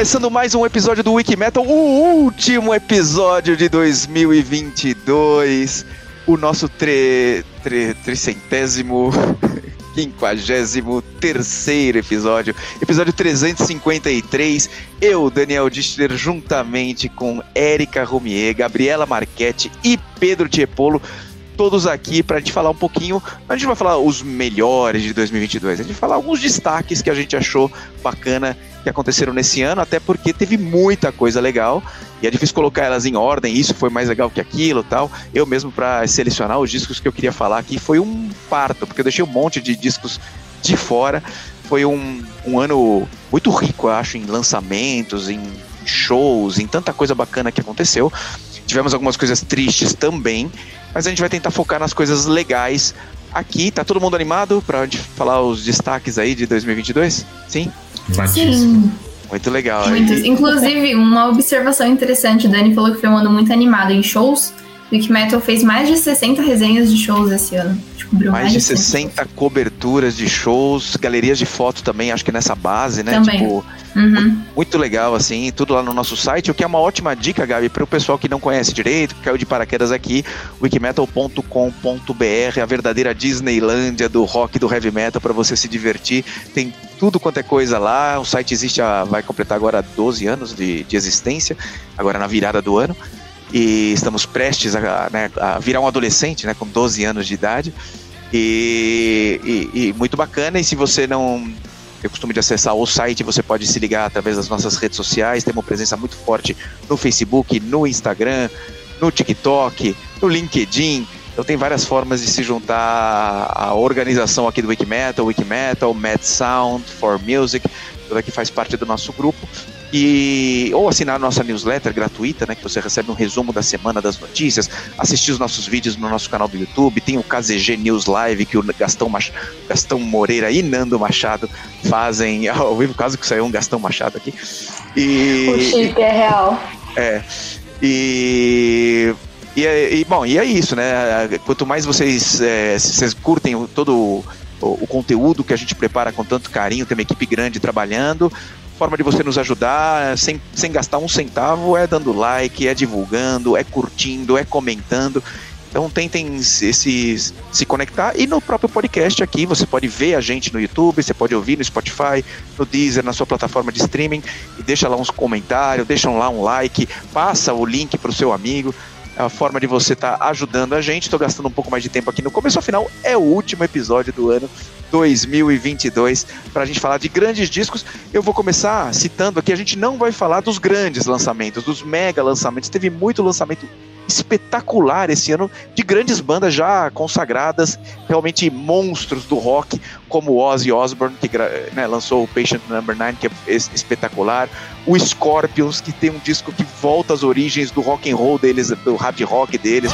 Começando mais um episódio do Wiki Metal, o último episódio de 2022, o nosso tre, tre, tricentésimo, quinquagésimo terceiro episódio, episódio 353. Eu, Daniel Distler, juntamente com Érica Romier, Gabriela Marchetti e Pedro Tiepolo, todos aqui para gente falar um pouquinho. A gente vai falar os melhores de 2022, a gente vai falar alguns destaques que a gente achou bacana que aconteceram nesse ano, até porque teve muita coisa legal e é difícil colocar elas em ordem. Isso foi mais legal que aquilo, tal. Eu mesmo para selecionar os discos que eu queria falar aqui foi um parto, porque eu deixei um monte de discos de fora. Foi um, um ano muito rico, eu acho, em lançamentos, em shows, em tanta coisa bacana que aconteceu. Tivemos algumas coisas tristes também, mas a gente vai tentar focar nas coisas legais aqui. Tá todo mundo animado para a gente falar os destaques aí de 2022? Sim? Sim. Muito legal. Muitos. Inclusive, uma observação interessante, o Dani falou que foi um ano muito animado em shows. Wikimetal fez mais de 60 resenhas de shows esse ano. Descobriu mais, mais de 60 coberturas de shows, galerias de foto também, acho que nessa base, né? Também. Tipo, uhum. muito legal, assim, tudo lá no nosso site, o que é uma ótima dica, Gabi, para o pessoal que não conhece direito, que caiu de paraquedas aqui, wikimetal.com.br, a verdadeira Disneylândia do rock do heavy metal para você se divertir. Tem tudo quanto é coisa lá. O site existe, há, vai completar agora 12 anos de, de existência, agora na virada do ano e estamos prestes a, né, a, virar um adolescente, né, com 12 anos de idade. E, e, e, muito bacana. E se você não tem costume de acessar o site, você pode se ligar através das nossas redes sociais. Temos uma presença muito forte no Facebook, no Instagram, no TikTok, no LinkedIn. Então tem várias formas de se juntar à organização aqui do Wikimetal, Wikimetal, Mad Sound for Music, toda que faz parte do nosso grupo e ou assinar nossa newsletter gratuita, né, que você recebe um resumo da semana das notícias, assistir os nossos vídeos no nosso canal do YouTube, tem o KZG News Live que o Gastão, Mach... Gastão Moreira e Nando Machado fazem ao vivo, caso que saiu um Gastão Machado aqui. E o chip é real. É. E e, e, bom, e é isso, né? Quanto mais vocês, é, vocês curtem todo o, o, conteúdo que a gente prepara com tanto carinho, tem uma equipe grande trabalhando, forma de você nos ajudar sem, sem gastar um centavo é dando like, é divulgando, é curtindo, é comentando. Então tentem se, se, se, conectar e no próprio podcast aqui você pode ver a gente no YouTube, você pode ouvir no Spotify, no Deezer, na sua plataforma de streaming e deixa lá uns comentários, deixa lá um like, passa o link para o seu amigo. A forma de você estar tá ajudando a gente. Estou gastando um pouco mais de tempo aqui no começo. Afinal, é o último episódio do ano 2022 para a gente falar de grandes discos. Eu vou começar citando aqui, a gente não vai falar dos grandes lançamentos, dos mega lançamentos. Teve muito lançamento espetacular esse ano de grandes bandas já consagradas, realmente monstros do rock, como Ozzy Osbourne, que né, lançou o Patient Number 9, que é espetacular, o Scorpions, que tem um disco que volta às origens do rock and roll deles, do hard rock deles.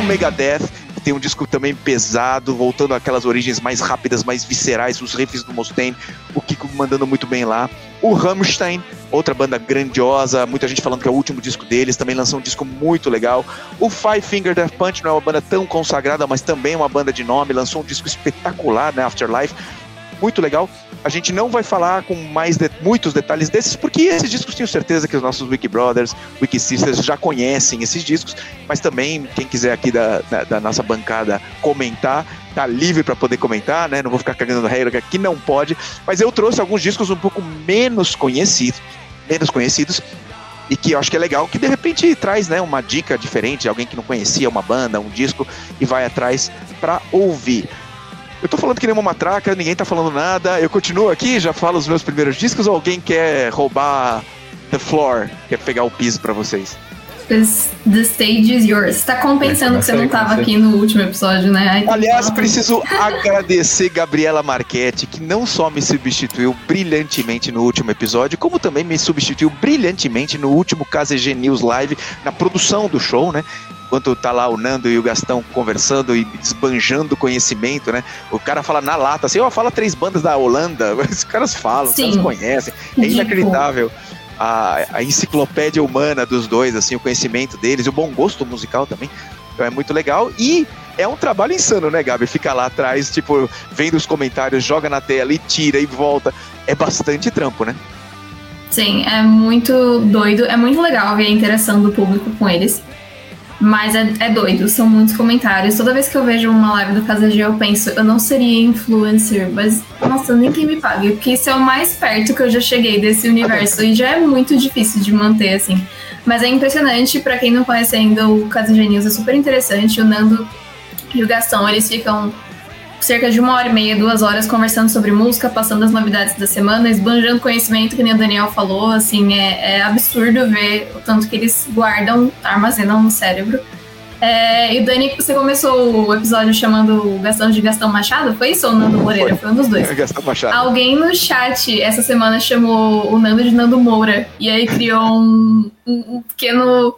O Megadeth, tem um disco também pesado, voltando àquelas origens mais rápidas, mais viscerais, os riffs do Mustaine, o Kiko mandando muito bem lá. O Rammstein, outra banda grandiosa, muita gente falando que é o último disco deles, também lançou um disco muito legal. O Five Finger Death Punch não é uma banda tão consagrada, mas também é uma banda de nome, lançou um disco espetacular, né, Afterlife, muito legal. A gente não vai falar com mais de, muitos detalhes desses, porque esses discos tenho certeza que os nossos Wiki Brothers, Wiki Sisters já conhecem esses discos, mas também quem quiser aqui da, da, da nossa bancada comentar, tá livre para poder comentar, né? Não vou ficar cagando regra aqui, não pode. Mas eu trouxe alguns discos um pouco menos conhecidos, menos conhecidos, e que eu acho que é legal, que de repente traz né, uma dica diferente, alguém que não conhecia uma banda, um disco, e vai atrás para ouvir. Eu tô falando que nem uma matraca, ninguém tá falando nada. Eu continuo aqui, já falo os meus primeiros discos ou alguém quer roubar the floor, quer pegar o piso para vocês? The stage is yours. Tá compensando que você não tava aqui no último episódio, né? Aliás, preciso agradecer Gabriela Marchetti, que não só me substituiu brilhantemente no último episódio, como também me substituiu brilhantemente no último KZG News Live, na produção do show, né? Enquanto tá lá o Nando e o Gastão conversando e desbanjando conhecimento, né? O cara fala na lata, assim, ó, oh, fala três bandas da Holanda, os caras falam, Sim. os caras conhecem. É inacreditável. A, a, enciclopédia humana dos dois, assim, o conhecimento deles, o bom gosto musical também. Então é muito legal. E é um trabalho insano, né, Gabi? Fica lá atrás, tipo, vendo os comentários, joga na tela e tira e volta. É bastante trampo, né? Sim, é muito doido. É muito legal ver a interação do público com eles. Mas é, é, doido, são muitos comentários. Toda vez que eu vejo uma live do Casa G, eu penso, eu não seria influencer, mas nossa, nem quem me pague, porque isso é o mais perto que eu já cheguei desse universo e já é muito difícil de manter, assim. Mas é impressionante, para quem não conhece ainda, o Casa G News é super interessante. O Nando e o Gastão, eles ficam cerca de uma hora e meia, duas horas conversando sobre música, passando as novidades da semana, esbanjando conhecimento, que nem o Daniel falou, assim, é, é absurdo ver o tanto que eles guardam, armazenam no cérebro. É, e Dani, você começou o episódio chamando o Gastão de Gastão Machado, foi isso ou Nando Moreira? Foi, foi um dos dois. Gastão Machado. Alguém no chat essa semana chamou o Nando de Nando Moura, e aí criou um, um pequeno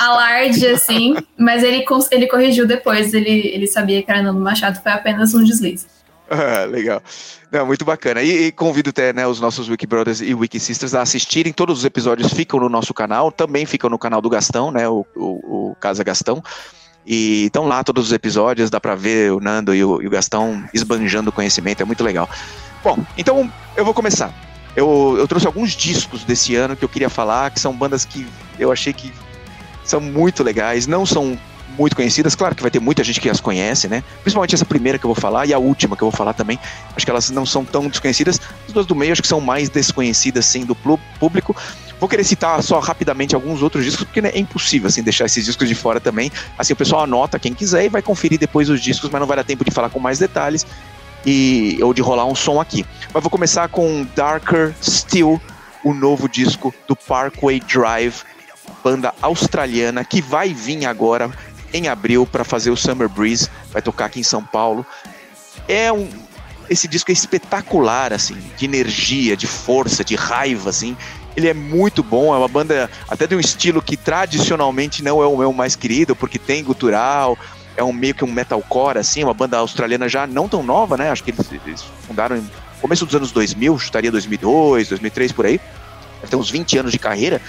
alarde, assim, mas ele, ele corrigiu depois, ele, ele sabia que era Nando Machado, foi apenas um deslize. Ah, legal. Não, muito bacana. E, e, convido até né, os nossos Wiki Brothers e Wiki Sisters a assistirem. Todos os episódios ficam no nosso canal, também ficam no canal do Gastão, né? O, o, o Casa Gastão. E estão lá todos os episódios, dá pra ver o Nando e o, e o Gastão esbanjando conhecimento, é muito legal. Bom, então eu vou começar. Eu, eu trouxe alguns discos desse ano que eu queria falar, que são bandas que eu achei que são muito legais, não são muito conhecidas, claro que vai ter muita gente que as conhece, né? Principalmente essa primeira que eu vou falar e a última que eu vou falar também. Acho que elas não são tão desconhecidas. As duas do meio acho que são mais desconhecidas, sim, do público. Vou querer citar só rapidamente alguns outros discos, porque né, é impossível assim, deixar esses discos de fora também. Assim, o pessoal anota quem quiser e vai conferir depois os discos, mas não vai dar tempo de falar com mais detalhes e ou de rolar um som aqui. Mas vou começar com Darker Still, o novo disco do Parkway Drive banda australiana que vai vir agora em abril para fazer o Summer Breeze, vai tocar aqui em São Paulo. É um esse disco é espetacular assim, de energia, de força, de raiva assim. Ele é muito bom, é uma banda até de um estilo que tradicionalmente não é o meu mais querido, porque tem gutural, é um meio que um metalcore assim, uma banda australiana já não tão nova, né? Acho que eles, eles fundaram em começo dos anos 2000, chutaria 2002, 2003 por aí. Tem uns 20 anos de carreira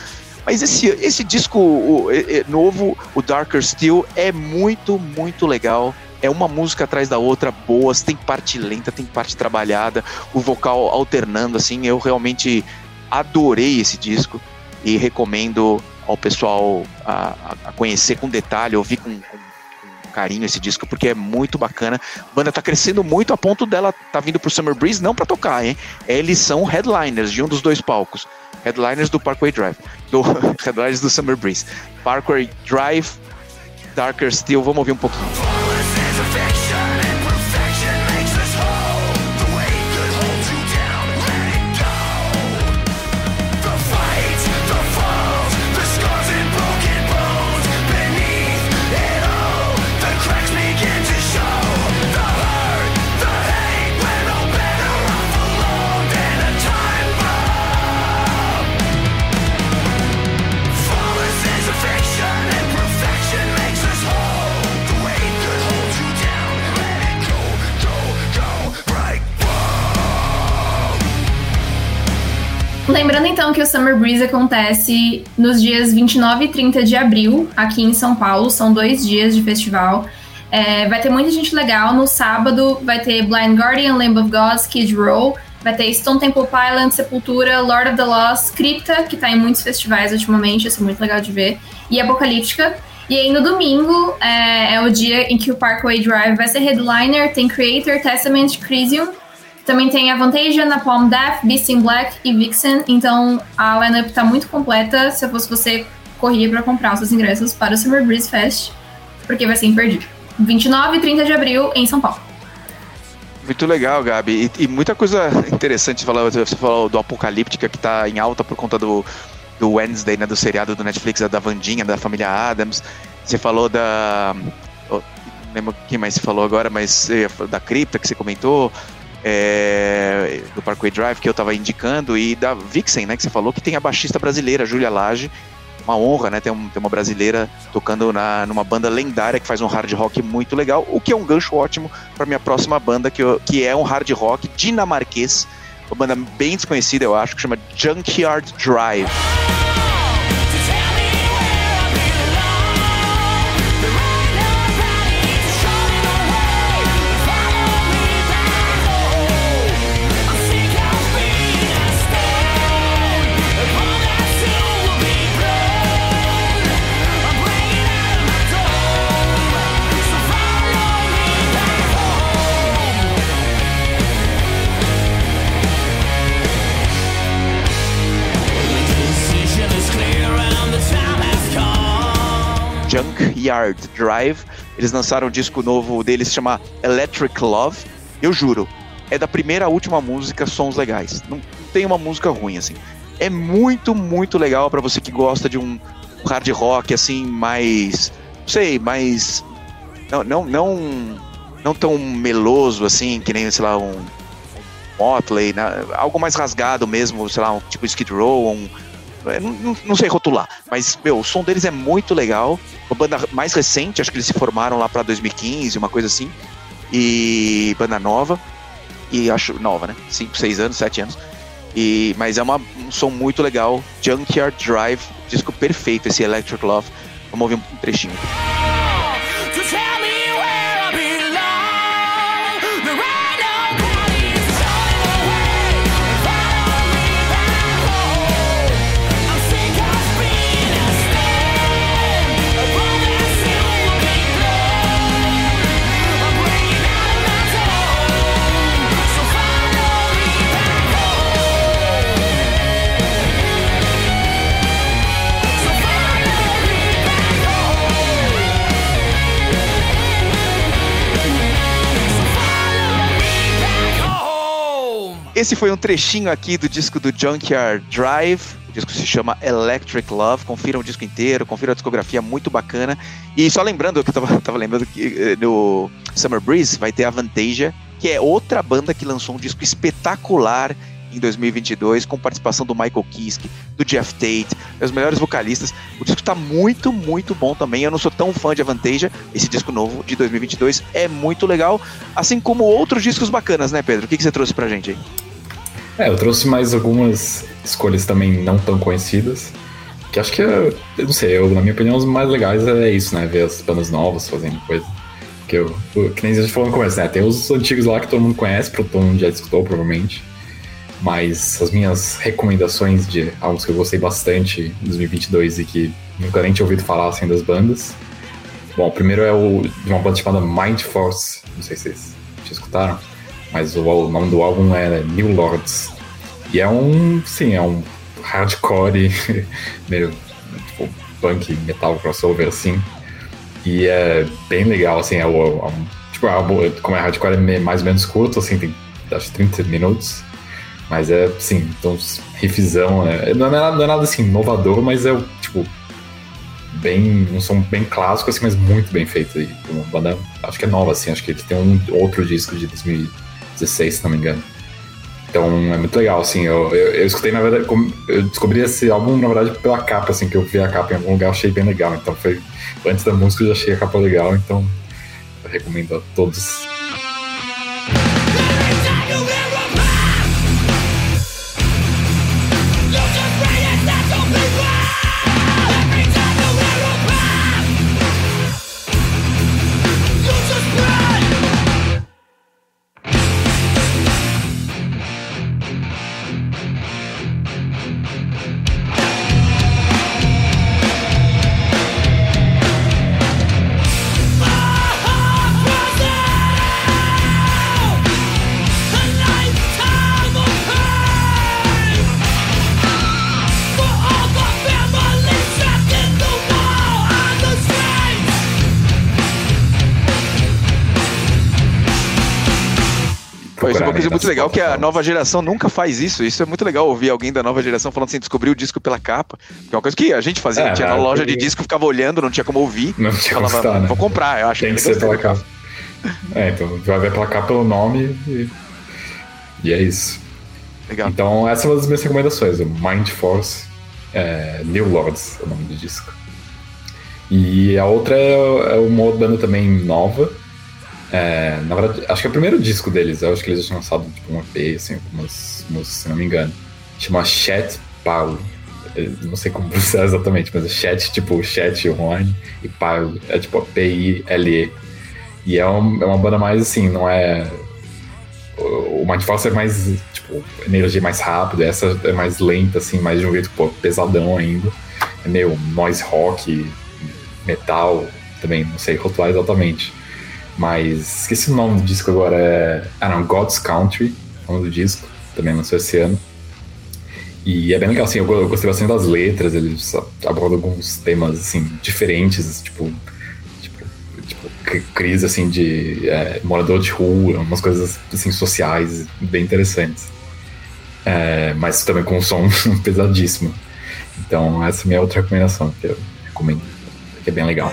mas esse, esse disco o, novo, o Darker Steel, é muito, muito legal. É uma música atrás da outra, boas, tem parte lenta, tem parte trabalhada, o vocal alternando, assim, eu realmente adorei esse disco e recomendo ao pessoal a, a conhecer com detalhe, ouvir com, com carinho esse disco, porque é muito bacana. A banda tá crescendo muito a ponto dela tá vindo pro Summer Breeze, não para tocar, hein? Eles são headliners de um dos dois palcos. Headliners do Parkway Drive. Do Headliners do Summer Breeze. Parkway Drive, Darker Steel. Vamos ouvir um pouquinho. Então que o Summer Breeze acontece nos dias 29 e 30 de abril, aqui em São Paulo. São dois dias de festival. É, vai ter muita gente legal. No sábado vai ter Blind Guardian, Lamb of God, Skid Row. Vai ter Stone Temple Pilots, Sepultura, Lord of the Lost, Crypta, que tá em muitos festivais ultimamente, isso é muito legal de ver, e Apocalíptica. E aí no domingo é, é o dia em que o Parkway Drive vai ser headliner, tem Creator, Testament, Crisium, também tem a Vantage, Napalm Death, Beast in Black e Vixen. Então a lineup tá muito completa. Se eu fosse você, corria para comprar os seus ingressos para o Summer Breeze Fest, porque vai ser imperdível. 29 e 30 de abril em São Paulo. Muito legal, Gabi. E, e muita coisa interessante. Falou, você falou do Apocalíptica, que está em alta por conta do, do Wednesday, né, do seriado do Netflix, da Vandinha, da família Adams. Você falou da. Oh, não lembro quem mais você falou agora, mas da Cripta que você comentou. É, do Parkway Drive que eu estava indicando e da Vixen, né, que você falou que tem a baixista brasileira Júlia Lage, uma honra, né, ter, um, uma brasileira tocando na, numa banda lendária que faz um hard rock muito legal, o que é um gancho ótimo para minha próxima banda que, eu, que é um hard rock dinamarquês uma banda bem desconhecida, eu acho, que chama Junkyard Drive. Junkyard Drive. Eles lançaram um disco novo deles, chama Electric Love. Eu juro, é da primeira à última música sons legais. Não, tem uma música ruim, assim. É muito, muito legal para você que gosta de um hard rock, assim, mais. Não sei, mais. Não, não, não, não tão meloso, assim, que nem, sei lá, um. Motley, né? algo mais rasgado mesmo, sei lá, um tipo Skid Row, um, não, não, sei rotular, mas, meu, o som deles é muito legal. Uma banda mais recente, acho que eles se formaram lá para 2015, uma coisa assim. E banda nova. E acho nova, né? 5, 6 anos, 7 anos. E, mas é uma, um som muito legal. Junkyard Drive, disco perfeito, esse Electric Love. Vamos ouvir um trechinho. Esse foi um trechinho aqui do disco do Junkyard Drive. O disco se chama Electric Love. Confira o disco inteiro, confira a discografia, muito bacana. E só lembrando, que eu tava, tava lembrando que eh, no Summer Breeze vai ter a Vantasia, que é outra banda que lançou um disco espetacular em 2022, com participação do Michael Kiske, do Jeff Tate, os melhores vocalistas. O disco está muito, muito bom também. Eu não sou tão fã de Avantasia. Esse disco novo de 2022 é muito legal, assim como outros discos bacanas, né, Pedro? O que, que você trouxe pra gente aí? É, eu trouxe mais algumas escolhas também não tão conhecidas. Que acho que, eu não sei, eu, na minha opinião, os mais legais é isso, né? Ver as bandas novas fazendo coisa. Que, eu, que nem a gente falou no começo, né? Tem os antigos lá que todo mundo conhece, todo mundo já escutou, provavelmente. Mas as minhas recomendações de álbuns que eu gostei bastante em 2022 e que nunca nem tinha ouvido falar assim das bandas. Bom, o primeiro é o de uma banda chamada Mind Force, não sei se vocês já escutaram mas o, o, nome do álbum é New Lords. E é um, sim, é um hardcore, meio tipo, punk, metal crossover, assim. E é bem legal, assim, é o, é tipo, o álbum, como é hardcore, é mais ou menos curto, assim, tem acho 30 minutos. Mas é, sim, então, riffzão, né? não, é nada, não é nada assim inovador, mas é, tipo, bem, um som bem clássico, assim, mas muito bem feito. E uma banda, acho que é nova, assim, acho que ele tem um outro disco de 2000 16, se não me engano. Então é muito legal, assim. Eu, eu, eu, escutei, na verdade, eu descobri esse álbum, na verdade, pela capa, assim, que eu vi a capa em algum lugar, achei bem legal. Então foi. Antes da música eu já achei a capa legal, então eu recomendo a todos Coisa muito legal que a nova geração nunca faz isso. Isso é muito legal ouvir alguém da nova geração falando assim, descobrir o disco pela capa. Que é uma coisa que a gente fazia, é, tinha na loja de disco, ficava olhando, não tinha como ouvir. Não tinha como estar, né? Vou comprar, eu acho Tem que, que ser pela capa. É, então vai ver pela capa pelo nome e, e é isso. Legal. Então essa é uma das minhas recomendações, o Mind Force é, New Lords, é o nome do disco. E a outra é, é uma banda também nova. É, na verdade, acho que é o primeiro disco deles. Eu acho que eles tinham lançado tipo, um EP, assim, algumas músicas, se não me engano. Chama Chat Paulo. Não sei como pronunciar exatamente, mas é chat, tipo chat online, e Paulo é tipo P-I-L-E. E é, um, é uma banda mais assim, não é. O Mindfalls é mais, tipo, energia mais rápida, essa é mais lenta, assim, mais de um jeito pô, pesadão ainda. É meio noise rock, metal, também, não sei rotular exatamente. Mas esqueci o nome do disco agora. É... Ah, não, God's Country, o nome do disco, também lançou esse ano. E é bem legal, assim, eu gostei bastante das letras, eles abordam alguns temas, assim, diferentes, tipo, tipo, tipo crise, assim, de é, morador de rua, umas coisas, assim, sociais bem interessantes. É, mas também com um som pesadíssimo. Então, essa é a minha outra recomendação, que eu recomendo que é bem legal.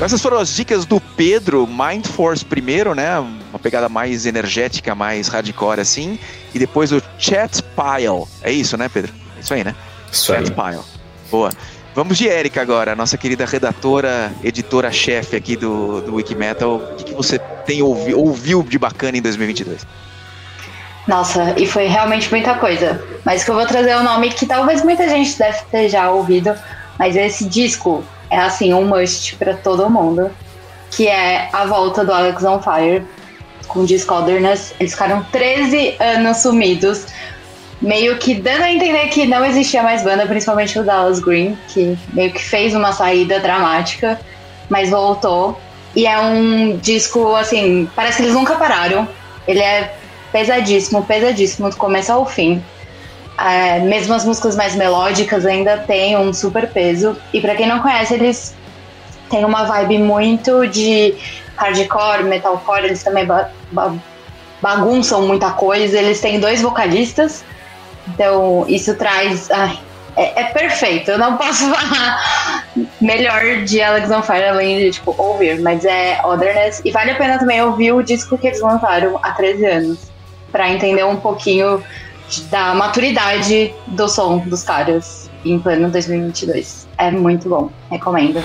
Essas foram as dicas do Pedro, Mind Force primeiro, né? Uma pegada mais energética, mais hardcore assim. E depois o Chat Pile. É isso, né, Pedro? É isso aí, né? Isso Chat aí. Pile. Boa. Vamos de Erika agora, nossa querida redatora, editora-chefe aqui do, do Wikimetal. O que, que você tem ouvi, ouviu de bacana em 2022? Nossa, e foi realmente muita coisa. Mas que eu vou trazer um nome que talvez muita gente deve ter já ouvido, mas esse disco é assim, um must para todo mundo, que é a volta do Alex on Fire com Discorderness. Eles ficaram 13 anos sumidos, meio que dando a entender que não existia mais banda, principalmente o Dallas Green, que meio que fez uma saída dramática, mas voltou. E é um disco, assim, parece que eles nunca pararam. Ele é pesadíssimo, pesadíssimo, do começo ao fim. É, mesmo as músicas mais melódicas ainda têm um super peso. E para quem não conhece, eles têm uma vibe muito de hardcore, metalcore, eles também ba ba bagunçam muita coisa. Eles têm dois vocalistas, então isso traz. Ai, é, é, perfeito, eu não posso falar melhor de Alex on Fire além de tipo, ouvir, mas é Otherness. E vale a pena também ouvir o disco que eles lançaram há 13 anos, para entender um pouquinho da maturidade do som dos caras em pleno 2022. É muito bom, recomendo.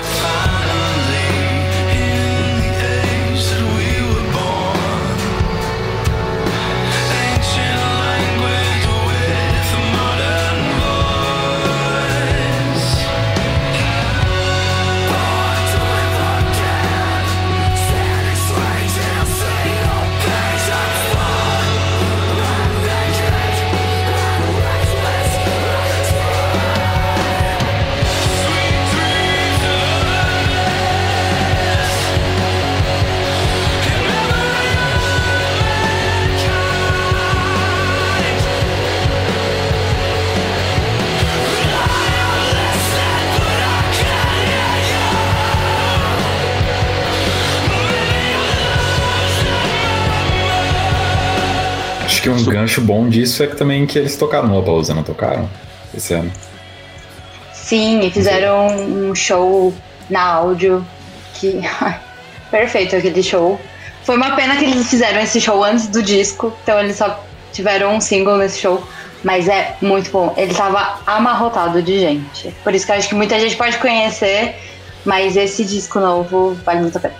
Um gancho bom disso é que também que eles tocaram no Lollapalooza, não tocaram? Esse ano. Sim, e fizeram um show na áudio que... Perfeito aquele show. Foi uma pena que eles fizeram esse show antes do disco, então eles só tiveram um single nesse show. Mas é muito bom. Ele tava amarrotado de gente. Por isso que eu acho que muita gente pode conhecer, mas esse disco novo vale muito a pena.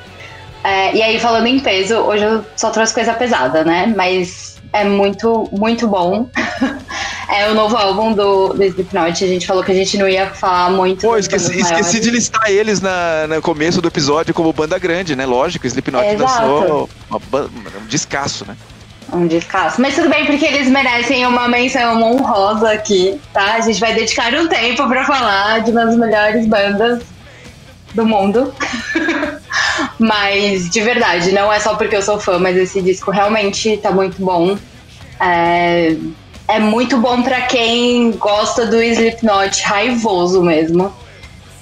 É, e aí, falando em peso, hoje eu só trouxe coisa pesada, né? Mas é muito, muito bom. é o novo álbum do, do Slipknot. A gente falou que a gente não ia falar muito. Pô, esqueci, esqueci de listar eles na, no começo do episódio como banda grande, né? Lógico, Slipknot é, um descasso, né? um descasso. Mas tudo bem, porque eles merecem uma menção honrosa aqui, tá? A gente vai dedicar um tempo para falar de uma das melhores bandas do mundo. mas, de verdade, não é só porque eu sou fã, mas esse disco realmente tá muito bom. É, é muito bom para quem gosta do Slipknot raivoso mesmo.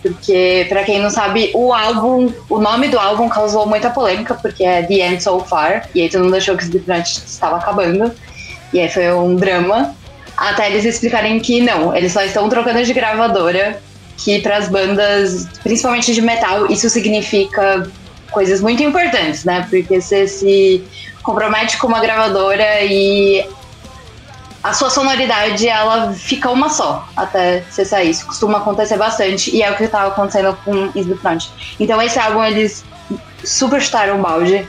Porque, para quem não sabe, o álbum, o nome do álbum causou muita polêmica, porque é The End So Far, e aí todo mundo achou que o Slipknot estava acabando, e aí foi um drama, até eles explicarem que não, eles só estão trocando de gravadora, que para as bandas, principalmente de metal, isso significa coisas muito importantes, né? Porque você se compromete com uma gravadora e a sua sonoridade ela fica uma só até você sair. Isso costuma acontecer bastante e é o que estava acontecendo com Slipknot. Então esse álbum eles super chutaram o balde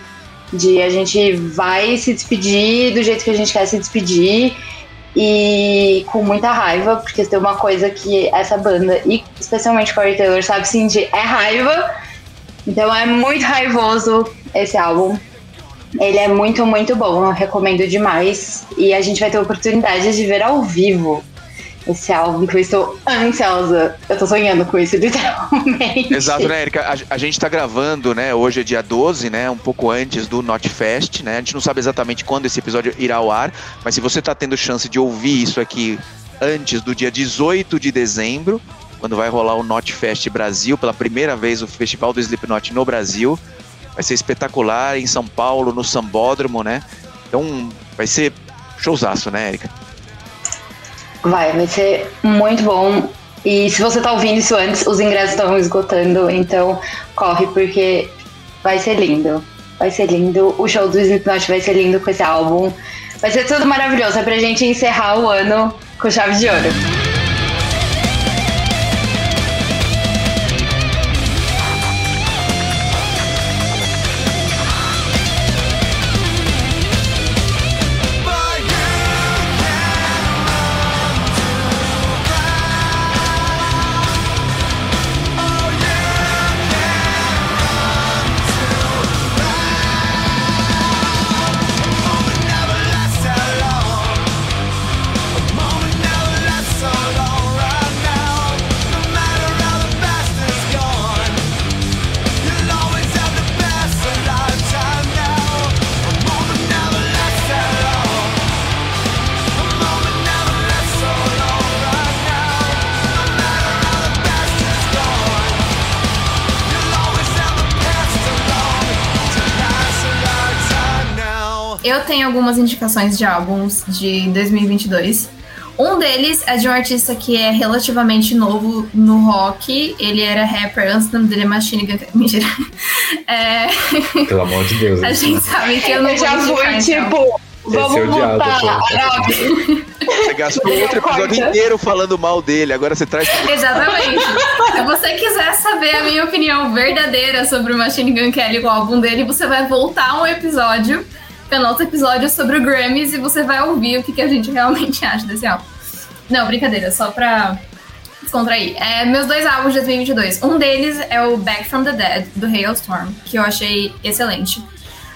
de a gente vai se despedir do jeito que a gente quer se despedir e com muita raiva, porque tem uma coisa que essa banda e especialmente Corey Taylor sabe sentir é raiva. Então é muito raivoso esse álbum. Ele é muito, muito bom, eu recomendo demais. E a gente vai ter a oportunidade de ver ao vivo esse álbum que eu estou ansiosa. Eu tô sonhando com isso, literalmente. Exato, né, Erika? A, a, gente tá gravando, né? Hoje é dia 12, né? Um pouco antes do Notfest, né? A gente não sabe exatamente quando esse episódio irá ao ar, mas se você tá tendo chance de ouvir isso aqui antes do dia 18 de dezembro, quando vai rolar o Notfest Brasil, pela primeira vez o Festival do Slipknot no Brasil, vai ser espetacular em São Paulo, no Sambódromo, né? Então vai ser showzaço, né, Erika? Vai, vai ser muito bom. E se você tá ouvindo isso antes, os ingressos estão esgotando, então corre porque vai ser lindo. Vai ser lindo. O show do Slipknot vai ser lindo com esse álbum. Vai ser tudo maravilhoso. É pra gente encerrar o ano com chave de ouro. Tem algumas indicações de álbuns de 2022. Um deles é de um artista que é relativamente novo no rock. Ele era rapper antes do dele é Machine Gun. Mentira. É... Pelo amor de Deus. A gente sabe que eu não eu já fui, então. tipo. Vamos Esse é voltar. Você gastou outro episódio inteiro falando mal dele, agora você traz. Exatamente. Se você quiser saber a minha opinião verdadeira sobre o Machine Gun Kelly, o álbum dele, você vai voltar um episódio é nosso episódio sobre o Grammys e você vai ouvir o que, que a gente realmente acha desse álbum. Não, brincadeira, só pra descontrair. É, meus dois álbuns de 2022. Um deles é o Back from the Dead, do Hailstorm, que eu achei excelente.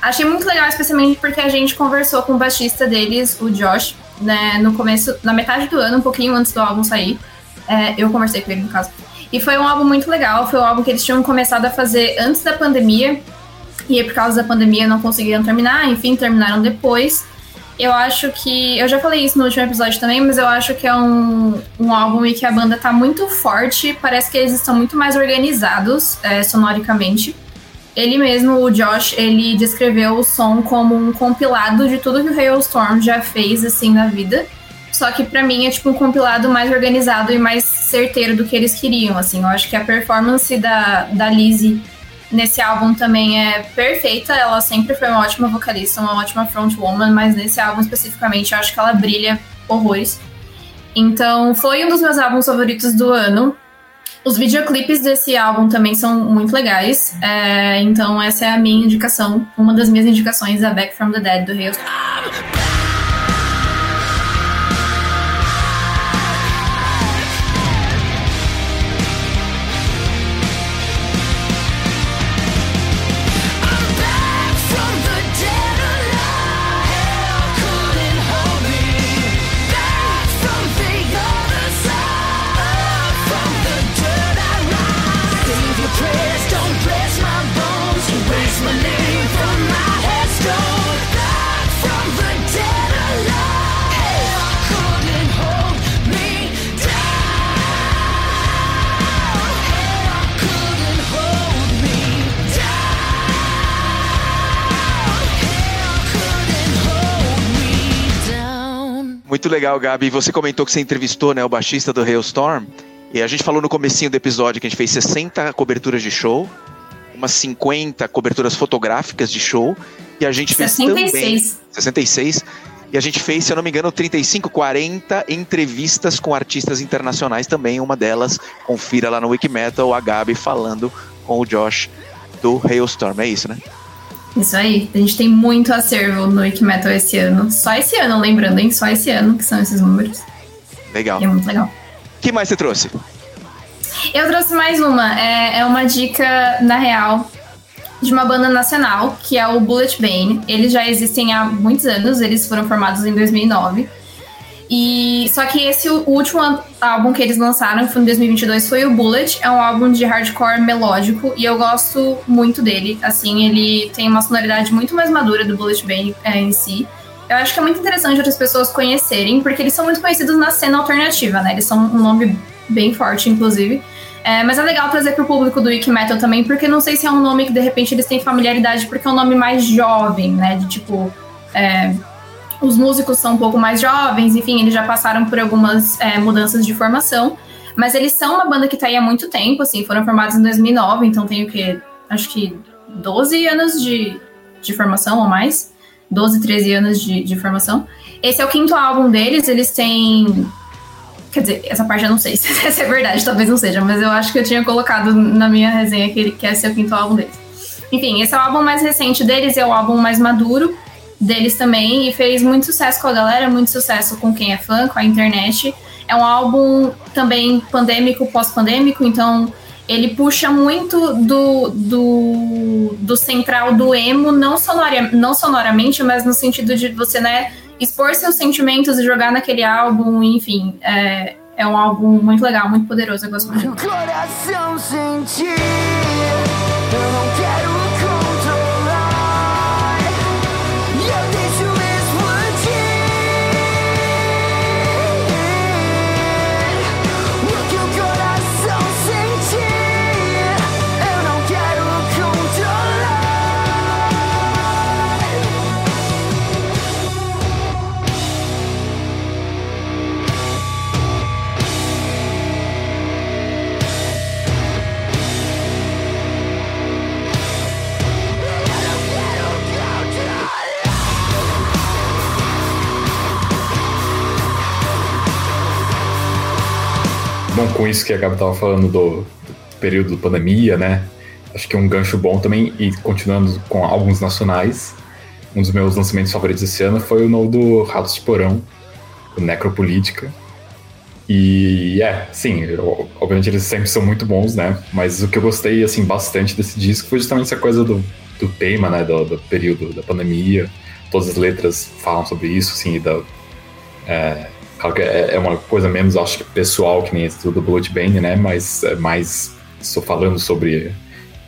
Achei muito legal, especialmente porque a gente conversou com o baixista deles, o Josh, né, no começo, na metade do ano, um pouquinho antes do álbum sair. É, eu conversei com ele, no caso. E foi um álbum muito legal, foi um álbum que eles tinham começado a fazer antes da pandemia, e por causa da pandemia não conseguiram terminar, enfim, terminaram depois. Eu acho que. Eu já falei isso no último episódio também, mas eu acho que é um, um álbum em que a banda tá muito forte. Parece que eles estão muito mais organizados é, sonoricamente. Ele mesmo, o Josh, ele descreveu o som como um compilado de tudo que o Hailstorm já fez, assim, na vida. Só que para mim é tipo um compilado mais organizado e mais certeiro do que eles queriam, assim. Eu acho que a performance da, da Lizzie nesse álbum também é perfeita. Ela sempre foi uma ótima vocalista, uma ótima frontwoman, mas nesse álbum especificamente eu acho que ela brilha horrores. Então, foi um dos meus álbuns favoritos do ano. Os videoclipes desse álbum também são muito legais. É, então, essa é a minha indicação. Uma das minhas indicações é Back from the Dead do Hailstorm. Muito legal, Gabi. Você comentou que você entrevistou né, o baixista do Hailstorm. E a gente falou no comecinho do episódio que a gente fez 60 coberturas de show, umas 50 coberturas fotográficas de show. E a gente 66. fez também... 66. E a gente fez, se eu não me engano, 35, 40 entrevistas com artistas internacionais também. Uma delas, confira lá no Wikimetal, a Gabi falando com o Josh do Hailstorm. É isso, né? Isso aí. A gente tem muito acervo no Wikimetal esse ano. Só esse ano, lembrando, hein? Só esse ano que são esses números. Legal. E é muito legal. O que mais você trouxe? Eu trouxe mais uma. É, é uma dica, na real, de uma banda nacional, que é o Bullet Bane. Eles já existem há muitos anos, eles foram formados em 2009. E só que esse o último álbum que eles lançaram, que foi em 2022, foi o Bullet. É um álbum de hardcore melódico e eu gosto muito dele. Assim, ele tem uma sonoridade muito mais madura do Bullet Bane é, em si. Eu acho que é muito interessante outras pessoas conhecerem, porque eles são muito conhecidos na cena alternativa, né? Eles são um nome bem forte, inclusive. É, mas é legal trazer pro público do Wiki Metal também, porque não sei se é um nome que de repente eles têm familiaridade, porque é um nome mais jovem, né? De tipo. É, os músicos são um pouco mais jovens, enfim, eles já passaram por algumas é, mudanças de formação. Mas eles são uma banda que tá aí há muito tempo, assim, foram formados em 2009, então tem o quê? Acho que 12 anos de, de formação ou mais. 12, 13 anos de, de formação. Esse é o quinto álbum deles, eles têm. Quer dizer, essa parte eu não sei se é verdade, talvez não seja, mas eu acho que eu tinha colocado na minha resenha que, ele, que esse é o quinto álbum deles. Enfim, esse é o álbum mais recente deles, é o álbum mais maduro deles também e fez muito sucesso com a galera, muito sucesso com quem é fã, com a internet. É um álbum também pandêmico, pós-pandêmico, então ele puxa muito do, do, do central do emo, não, sonora, não sonoramente, mas no sentido de você, né, expor seus sentimentos e jogar naquele álbum, enfim. É, é um álbum muito legal, muito poderoso, eu gosto muito. Coração sentir, eu não quero Com isso que a Gabi estava falando do, do período da pandemia, né? Acho que é um gancho bom também, e continuando com álbuns nacionais, um dos meus lançamentos favoritos esse ano foi o novo do Ratos de Porão, o Necropolítica. E é, sim, obviamente eles sempre são muito bons, né? Mas o que eu gostei assim bastante desse disco foi justamente essa coisa do, do tema, né? Do, do período da pandemia. Todas as letras falam sobre isso, assim, e da, é, Claro que é, é uma coisa menos, acho que pessoal, que nem esse do Bloodbane, né? Mas é mais estou falando sobre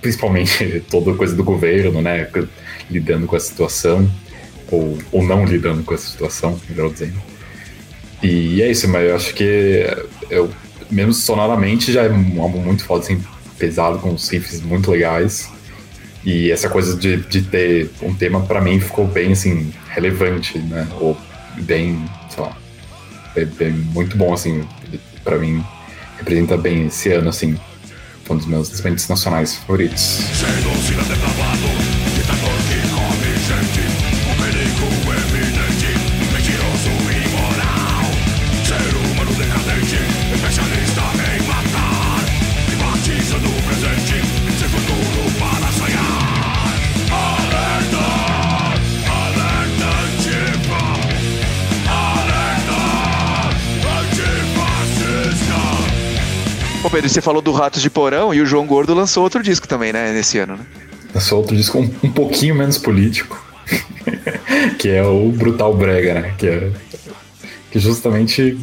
principalmente toda coisa do governo, né? Lidando com a situação, ou, ou não lidando com essa situação, melhor dizendo. E é isso, mas eu acho que eu, mesmo sonoramente já é um álbum muito foda, assim, pesado, com riffs muito legais. E essa coisa de, de ter um tema, para mim, ficou bem, assim, relevante, né? Ou bem, é, é muito bom, assim, para mim, representa bem esse ano, assim, um dos meus lançamentos nacionais favoritos. Pedro, você falou do Ratos de Porão e o João Gordo lançou outro disco também, né, nesse ano, né? Lançou outro disco um, um pouquinho menos político, que é o Brutal Brega, né? Que é que justamente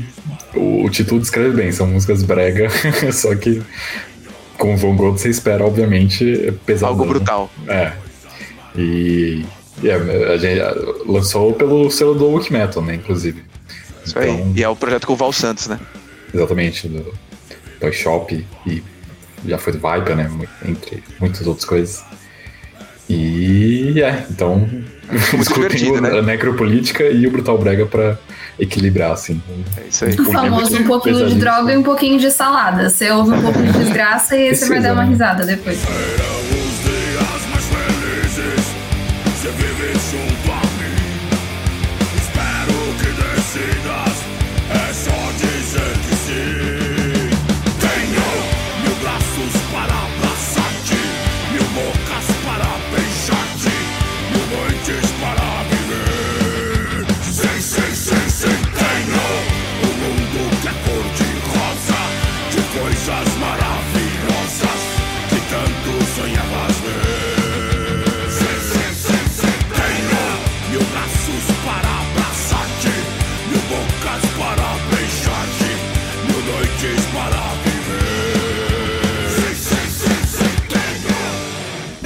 o, o título descreve bem, são músicas brega, só que com o Von Gold você espera, obviamente, pesado. Algo brutal. É. E, e é, a gente lançou pelo selo do Wiki Metal, né, inclusive. Isso então, aí. E é o projeto com o Val Santos, né? Exatamente, do Toy Shop e já foi do Viper, né? Entre muitas outras coisas. E é, então. Escutem né? a necropolítica e o Brutal Brega pra equilibrar, assim. É isso aí. O famoso um pouquinho de droga e um pouquinho de salada. Você ouve um pouco de desgraça e você vai dar uma risada depois.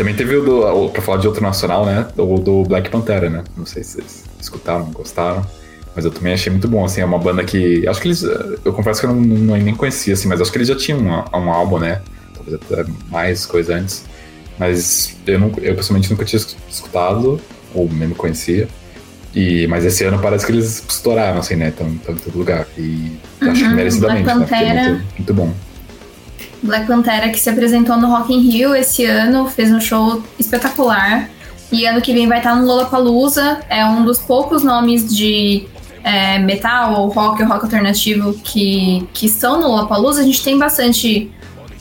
Também teve o do. Pra falar de outro nacional, né? O do Black Pantera, né? Não sei se vocês escutaram, gostaram. Mas eu também achei muito bom, assim, é uma banda que. Acho que eles. Eu confesso que eu não, não nem conhecia, assim, mas acho que eles já tinham um, um álbum, né? Talvez até mais coisa antes. Mas eu, não, eu pessoalmente nunca tinha escutado, ou mesmo conhecia. E, mas esse ano parece que eles estouraram, assim, né? Estão em todo lugar. E uhum, acho que uhum. merecidamente, Black né? Porque é muito, muito bom. Black Pantera que se apresentou no Rock in Rio esse ano, fez um show espetacular. E ano que vem vai estar no Lollapalooza. É um dos poucos nomes de é, metal ou rock ou rock alternativo que, que estão no Lollapalooza. A gente tem bastante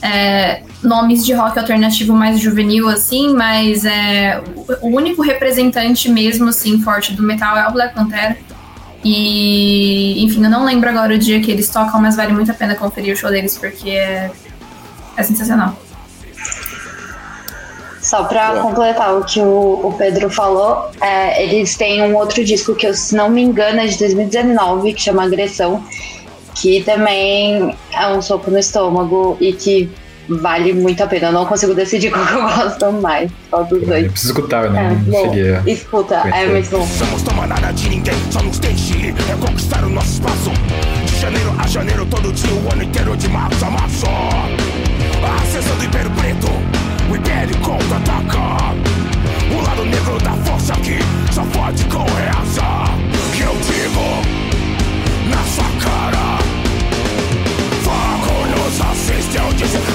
é, nomes de rock alternativo mais juvenil, assim, mas é, o único representante mesmo, assim, forte do metal é o Black Pantera. E, enfim, eu não lembro agora o dia que eles tocam, mas vale muito a pena conferir o show deles, porque é é sensacional. Só para completar o que o, o Pedro falou, é, eles têm um outro disco que, eu, se não me engano, é de 2019, que chama Agressão, que também é um soco no estômago e que vale muito a pena. Eu não consigo decidir qual que eu gosto mais. Só dos dois. Eu preciso escutar, né? É, bom. Escuta, é muito bom. Somos tomar nada de ninguém, só nos deixe é conquistar o nosso espaço. De janeiro a janeiro, todo dia, o ano inteiro de março a março. A ascensão do Império Preto, o Império contra-ataca. O lado negro da força que só pode com reaça. Que eu digo na sua cara. Fogo nos assiste, eu disse.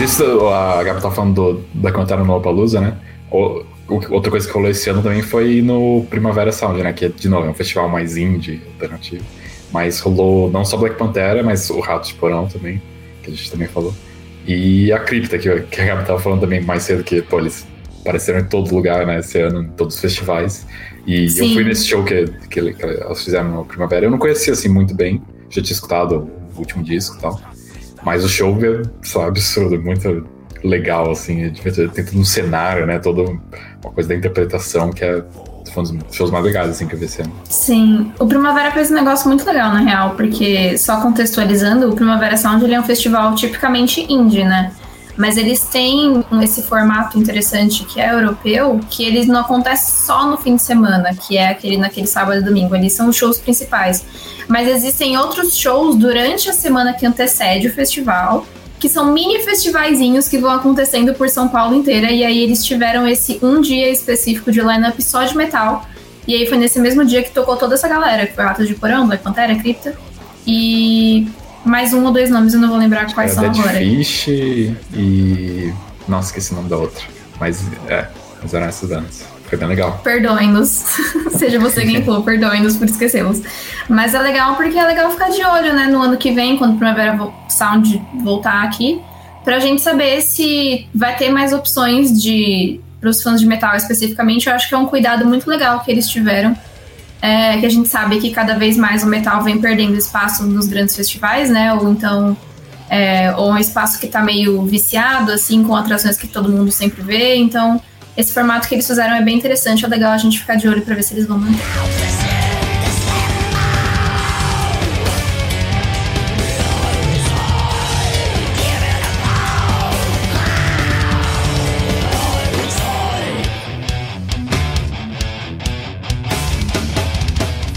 Mas isso, a Gabi tá falando do, da cantada no Lollapalooza, né? O, outra coisa que rolou esse ano também foi no Primavera Sound, né? Que, de novo, é um festival mais indie, alternativo. Mas rolou não só Black Pantera, mas o Rato de Porão também, que a gente também falou. E a Cripta, que, que a Gabi tava falando também mais cedo, que, pô, eles apareceram em todo lugar, né, esse ano, em todos os festivais. E Sim. eu fui nesse show que, que, que, elas fizeram no Primavera. Eu não conhecia, assim, muito bem. Já tinha escutado o último disco e tal. Mas o show é, lá, absurdo, muito legal, assim. Tem todo um cenário, né? Toda uma coisa da interpretação que é um dos shows mais legais, assim, que eu vi. Sim. O Primavera fez um negócio muito legal, na real, porque, só contextualizando, o Primavera Sound ele é um festival tipicamente indie, né? Mas eles têm esse formato interessante que é europeu, que eles não acontece só no fim de semana, que é aquele naquele sábado e domingo. Eles são os shows principais. Mas existem outros shows durante a semana que antecede o festival, que são mini festivaizinhos que vão acontecendo por São Paulo inteira. E aí eles tiveram esse um dia específico de lineup só de metal. E aí foi nesse mesmo dia que tocou toda essa galera, que foi Ratos de Porão, Black Pantera, Cripta. E mais um ou dois nomes, eu não vou lembrar quais são Dead agora. Fish e. Nossa, esqueci o nome da outra. Mas é, mas eram essas bandas. Foi bem legal. Perdoem-nos. Seja você quem for, perdoem-nos por esquecê-los. Mas é legal porque é legal ficar de olho, né, no ano que vem, quando Primavera Sound voltar aqui, pra gente saber se vai ter mais opções de. Para os fãs de metal especificamente, eu acho que é um cuidado muito legal que eles tiveram é, que a gente sabe que cada vez mais o metal vem perdendo espaço nos grandes festivais, né? Ou então é, ou um espaço que está meio viciado, assim, com atrações que todo mundo sempre vê. Então, esse formato que eles fizeram é bem interessante, é legal a gente ficar de olho para ver se eles vão manter.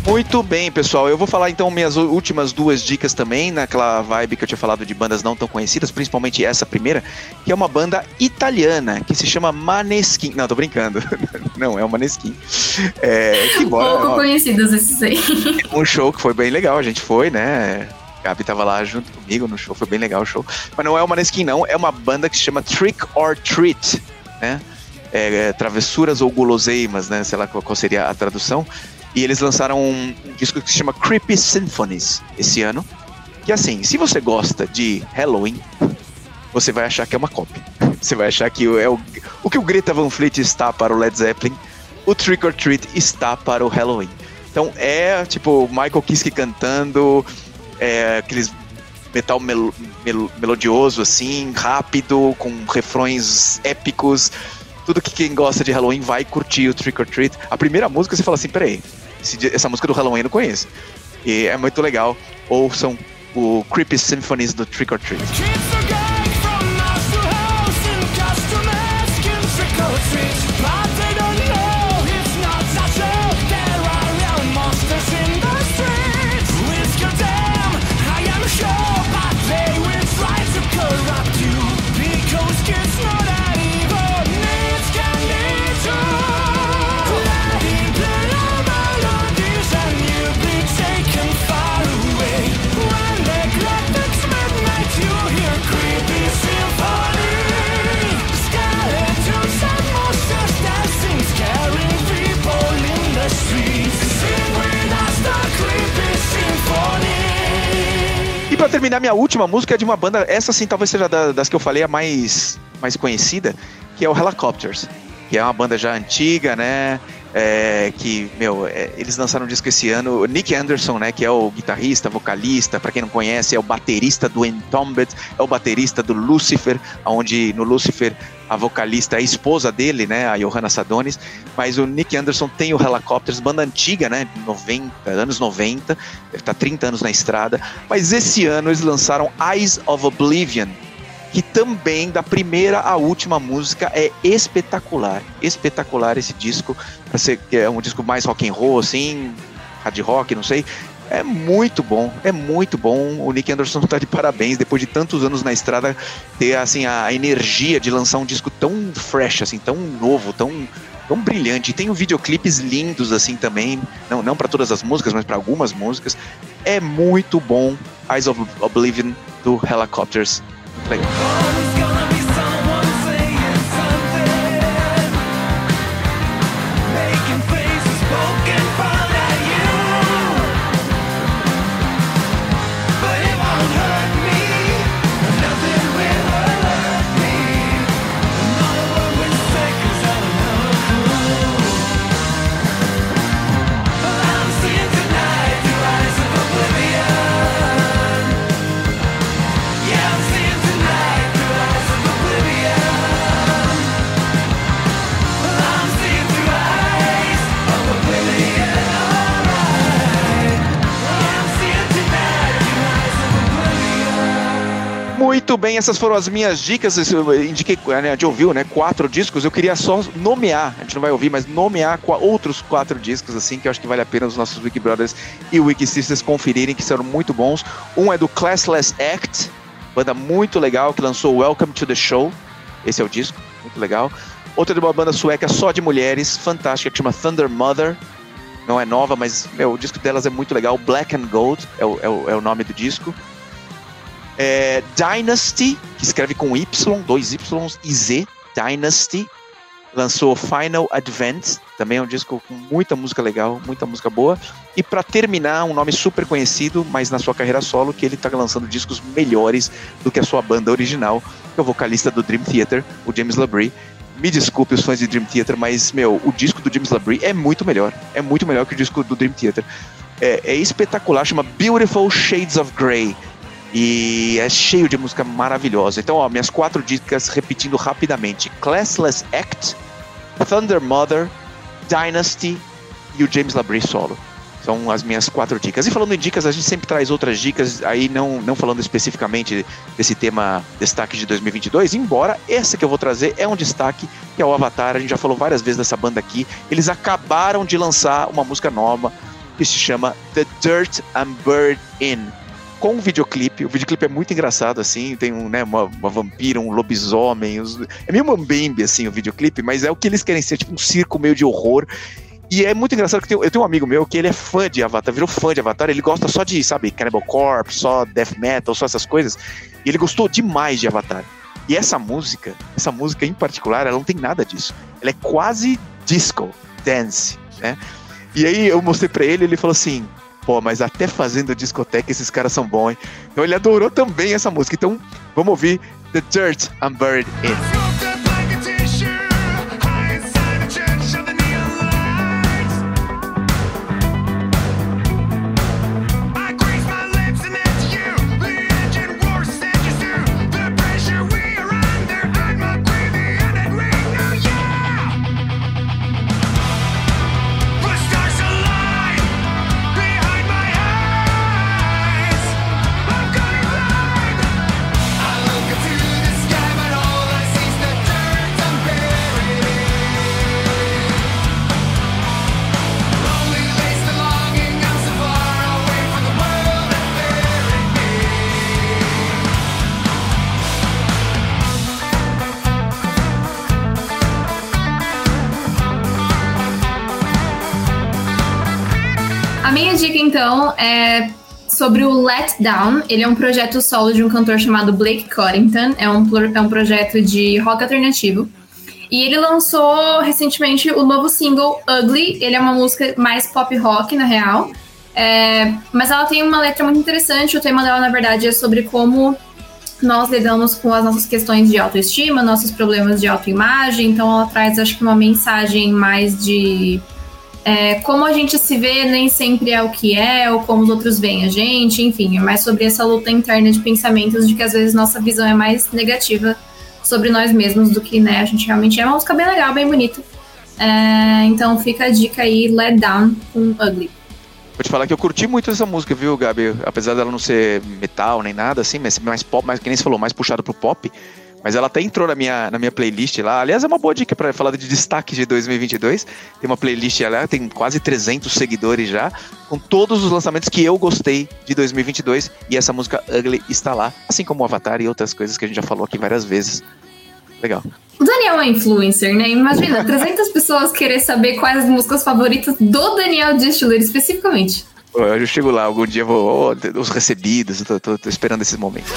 Muito bem, pessoal. Eu vou falar então minhas últimas duas dicas também, naquela vibe que eu tinha falado de bandas não tão conhecidas, principalmente essa primeira, que é uma banda italiana que se chama Maneskin. Não, tô brincando. não, é o Maneskin. É, que bora, Pouco ó, conhecidos esses aí. Um show que foi bem legal, a gente foi, né? Gabi tava lá junto comigo no show, foi bem legal o show. Mas não é o Maneskin, não, é uma banda que se chama Trick or Treat, né? É, travessuras ou guloseimas, né? Sei lá qual seria a tradução. E eles lançaram um, disco que se chama Creepy Symphonies esse ano. Que assim, se você gosta de Halloween, você vai achar que é uma cópia. Você vai achar que é o, o que o Greta Van Fleet está para o Led Zeppelin, o Trick or Treat está para o Halloween. Então é tipo Michael Kiske cantando, é, aqueles metal mel, mel, melodioso assim, rápido, com refrões épicos. Tudo que quem gosta de Halloween vai curtir o Trick or Treat. A primeira música você fala assim, peraí, essa música do Halloween eu não conheço. E é muito legal. Ouçam o Creepy Symphonies do Trick or Treat. Terminar, minha última música é de uma banda, essa sim talvez seja das que eu falei a mais, mais conhecida, que é o Helicopters, que é uma banda já antiga, né? É, que, meu, é, eles lançaram um disco esse ano. O Nick Anderson, né, que é o guitarrista, vocalista, para quem não conhece, é o baterista do Entombed, é o baterista do Lucifer, onde no Lucifer a vocalista é a esposa dele, né, a Johanna Sadonis, mas o Nick Anderson tem o Helicopters, banda antiga, né, 90, anos 90, deve estar 30 anos na estrada, mas esse ano eles lançaram Eyes of Oblivion, que também da primeira à última música é espetacular, espetacular esse disco, para ser é um disco mais rock and roll assim, hard rock, não sei. É muito bom, é muito bom. O Nick Anderson está de parabéns depois de tantos anos na estrada ter assim a energia de lançar um disco tão fresh assim, tão novo, tão tão brilhante. Tem videoclipes lindos assim também, não não para todas as músicas, mas para algumas músicas. É muito bom. Eyes of Oblivion do Helicopters like Muito bem, essas foram as minhas dicas. Eu indiquei, né, a gente ouviu, né? Quatro discos. Eu queria só nomear, a gente não vai ouvir, mas nomear outros quatro discos, assim, que eu acho que vale a pena os nossos Wiki Brothers e Wiki Sisters conferirem, que são muito bons. Um é do Classless Act, banda muito legal, que lançou Welcome to the Show. Esse é o disco, muito legal. Outra é de uma banda sueca só de mulheres, fantástica, que chama Thunder Mother. Não é nova, mas meu, o disco delas é muito legal. Black and Gold é o, é o, é o nome do disco. É, Dynasty, que escreve com Y, dois Y e Z, Dynasty, lançou Final Advent, também é um disco com muita música legal, muita música boa. E para terminar, um nome super conhecido, mas na sua carreira solo, que ele está lançando discos melhores do que a sua banda original, que é o vocalista do Dream Theater, o James LaBrie. Me desculpe os fãs de Dream Theater, mas, meu, o disco do James LaBrie é muito melhor. É muito melhor que o disco do Dream Theater. É, é espetacular, chama Beautiful Shades of Grey E é cheio de música maravilhosa. Então, ó, minhas quatro dicas repetindo rapidamente: Classless Act, Thunder Mother, Dynasty e o James Labrie solo. São as minhas quatro dicas. E falando em dicas, a gente sempre traz outras dicas, aí não, não falando especificamente desse tema destaque de 2022, embora essa que eu vou trazer é um destaque, que é o Avatar. A gente já falou várias vezes dessa banda aqui. Eles acabaram de lançar uma música nova que se chama The Dirt and Bird In com um videoclipe. O videoclipe é muito engraçado, assim, tem um, né, uma, uma vampira, um lobisomem. Os... É meio mambembe, assim, o videoclipe, mas é o que eles querem ser, tipo um circo meio de horror. E é muito engraçado que eu tenho um amigo meu que ele é fã de Avatar, virou fã de Avatar, ele gosta só de, sabe, Cannibal Corpse, só death metal, só essas coisas. E ele gostou demais de Avatar. E essa música, essa música em particular, ela não tem nada disso. Ela é quase disco, dance, né? E aí eu mostrei para ele, ele falou assim: "Pô, mas até fazendo discoteca esses caras são bons, hein?". Então ele adorou também essa música. Então, vamos ouvir The Dirt I'm Buried In. É sobre o Let Down. Ele é um projeto solo de um cantor chamado Blake Coddington. É um, é um projeto de rock alternativo. E ele lançou recentemente o novo single Ugly. Ele é uma música mais pop rock, na real. É, mas ela tem uma letra muito interessante. O tema dela, na verdade, é sobre como nós lidamos com as nossas questões de autoestima, nossos problemas de autoimagem. Então, ela traz, acho que, uma mensagem mais de é, como a gente se vê nem sempre é o que é, ou como os outros veem a gente, enfim, é mais sobre essa luta interna de pensamentos de que às vezes nossa visão é mais negativa sobre nós mesmos do que né, a gente realmente é. Uma música bem legal, bem bonita. É, então fica a dica aí, Let Down com Ugly. Vou te falar que eu curti muito essa música, viu, Gabi? Apesar dela não ser metal nem nada assim, mas mais pop, mais, que nem você falou, mais puxado pro pop. Mas ela até entrou na minha, na minha playlist lá. Aliás, é uma boa dica para falar de destaque de 2022. Tem uma playlist lá, tem quase 300 seguidores já, com todos os lançamentos que eu gostei de 2022. E essa música Ugly está lá, assim como o Avatar e outras coisas que a gente já falou aqui várias vezes. Legal. O Daniel é influencer, né? Imagina, 300 pessoas querer saber quais as músicas favoritas do Daniel Distler especificamente. Eu chego lá, algum dia vou. Oh, os recebidos, tô, tô, tô esperando esse momento.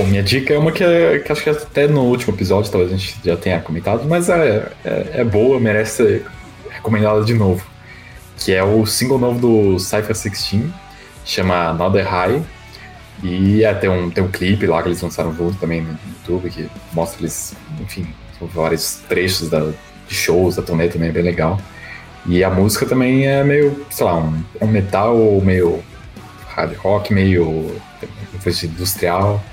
Bom, minha dica é uma que, que, acho que até no último episódio talvez a gente já tenha comentado, mas é, é, é boa, merece ser recomendada de novo. Que é o single novo do Cypher 16, chama Another High. E é, tem, um, tem um clipe lá que eles lançaram junto também no YouTube, que mostra eles, enfim, vários trechos da, de shows da turnê também, é bem legal. E a música também é meio, sei lá, um, um metal meio hard rock, meio industrial.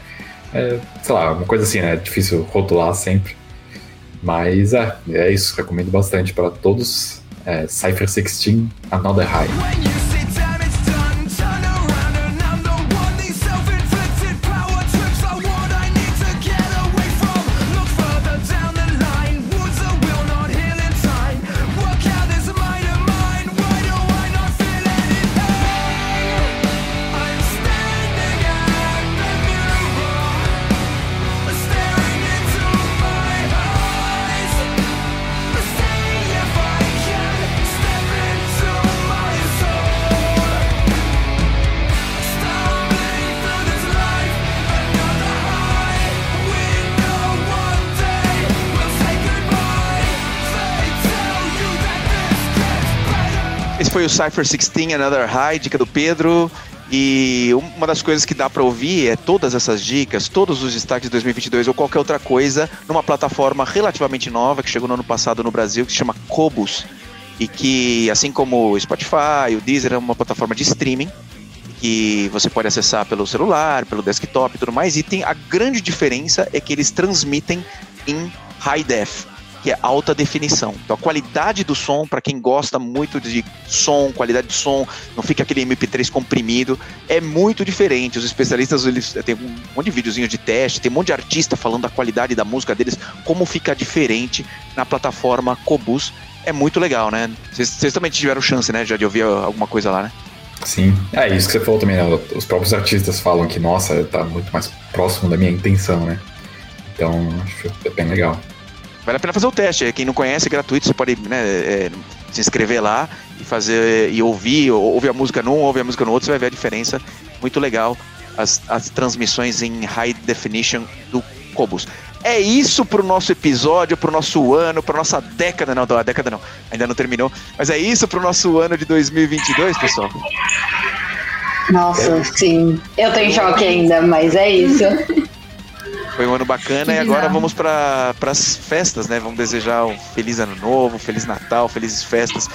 É, sei lá, uma coisa assim, né? É difícil rotular sempre. Mas é, é isso. Recomendo bastante para todos. É, Cypher 16, Another High. O Cypher 16 Another High, dica do Pedro. E uma das coisas que dá para ouvir é todas essas dicas, todos os destaques de 2022 ou qualquer outra coisa numa plataforma relativamente nova que chegou no ano passado no Brasil que se chama Cobus e que assim como o Spotify, o Deezer é uma plataforma de streaming que você pode acessar pelo celular, pelo desktop e tudo mais. E tem a grande diferença é que eles transmitem em high def que é alta definição. Então a qualidade do som, para quem gosta muito de som, qualidade de som, não fica aquele MP3 comprimido, é muito diferente. Os especialistas eles têm um monte de videozinhos de teste, tem um monte de artista falando da qualidade da música deles, como fica diferente na plataforma Cobus. É muito legal, né? Vocês também tiveram chance, né, já de ouvir alguma coisa lá, né? Sim, é isso que você falou também, né? Os próprios artistas falam que, nossa, tá muito mais próximo da minha intenção, né? Então, acho que é bem legal. Vale a pena fazer o teste. Quem não conhece é gratuito, você pode né, é, se inscrever lá e fazer e ouvir, ouvir a música num, ouvir a música no outro, você vai ver a diferença. Muito legal as, as transmissões em high definition do Cobus. É isso pro nosso episódio, pro nosso ano, pra nossa década. Não, a década não, ainda não terminou. Mas é isso pro nosso ano de 2022, pessoal. Nossa, sim. Eu tô em choque ainda, mas é isso. Foi um ano bacana que e agora vamos para as festas, né? Vamos desejar um feliz ano novo, feliz Natal, felizes festas.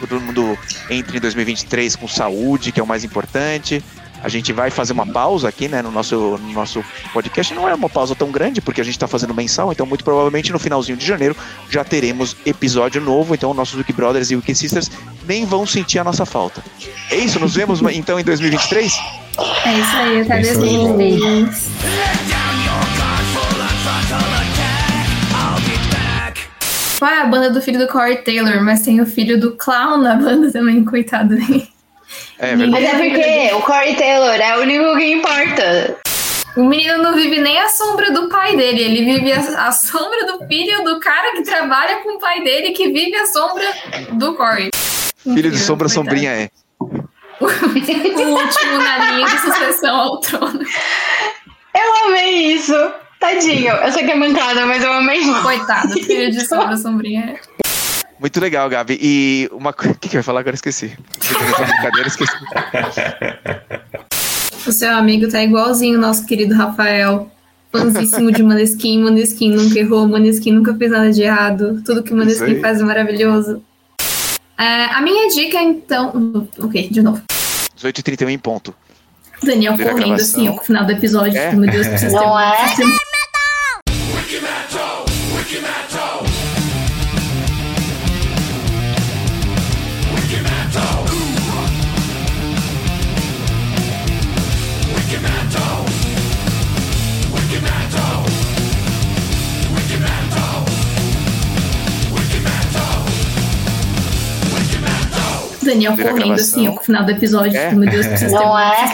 Todo mundo entre em 2023 com saúde, que é o mais importante. A gente vai fazer uma pausa aqui, né, no nosso, no nosso podcast. Não é uma pausa tão grande, porque a gente está fazendo mensal, então muito provavelmente no finalzinho de janeiro já teremos episódio novo. Então nossos Wiki Brothers e Wiki Sisters nem vão sentir a nossa falta. É isso, nos vemos então em 2023? É isso aí, até 2023. Tipo, ah, a banda do filho do Corey Taylor, mas tem o filho do clown na banda também, coitado dele. É, mas é porque o Corey Taylor é o único que importa. O menino não vive nem a sombra do pai dele, ele vive a, a, sombra do filho do cara que trabalha com o pai dele, que vive a sombra do Corey. Filho de sombra, coitado. sombrinha é. o último na linha de sucessão ao trono. Eu amei isso. Tadinho, eu sei que é mancada, mas eu amei. Coitado, filho de sombra sombrinha. Muito legal, Gabi. E uma coisa. O que, que eu ia falar agora? Esqueci. brincadeira, esqueci. O seu amigo tá igualzinho o nosso querido Rafael. Fãzíssimo de Maneskin. Maneskin nunca errou, Maneskin nunca fez nada de errado. Tudo que Maneskin faz é maravilhoso. É, a minha dica, então. Ok, de novo. 18h31 em ponto. Daniel correndo assim, ó, no final do episódio. É? Meu Deus, precisa Não ter é? Daniel correndo assim, no final do episódio. É? Meu Deus, precisa ter, Não é?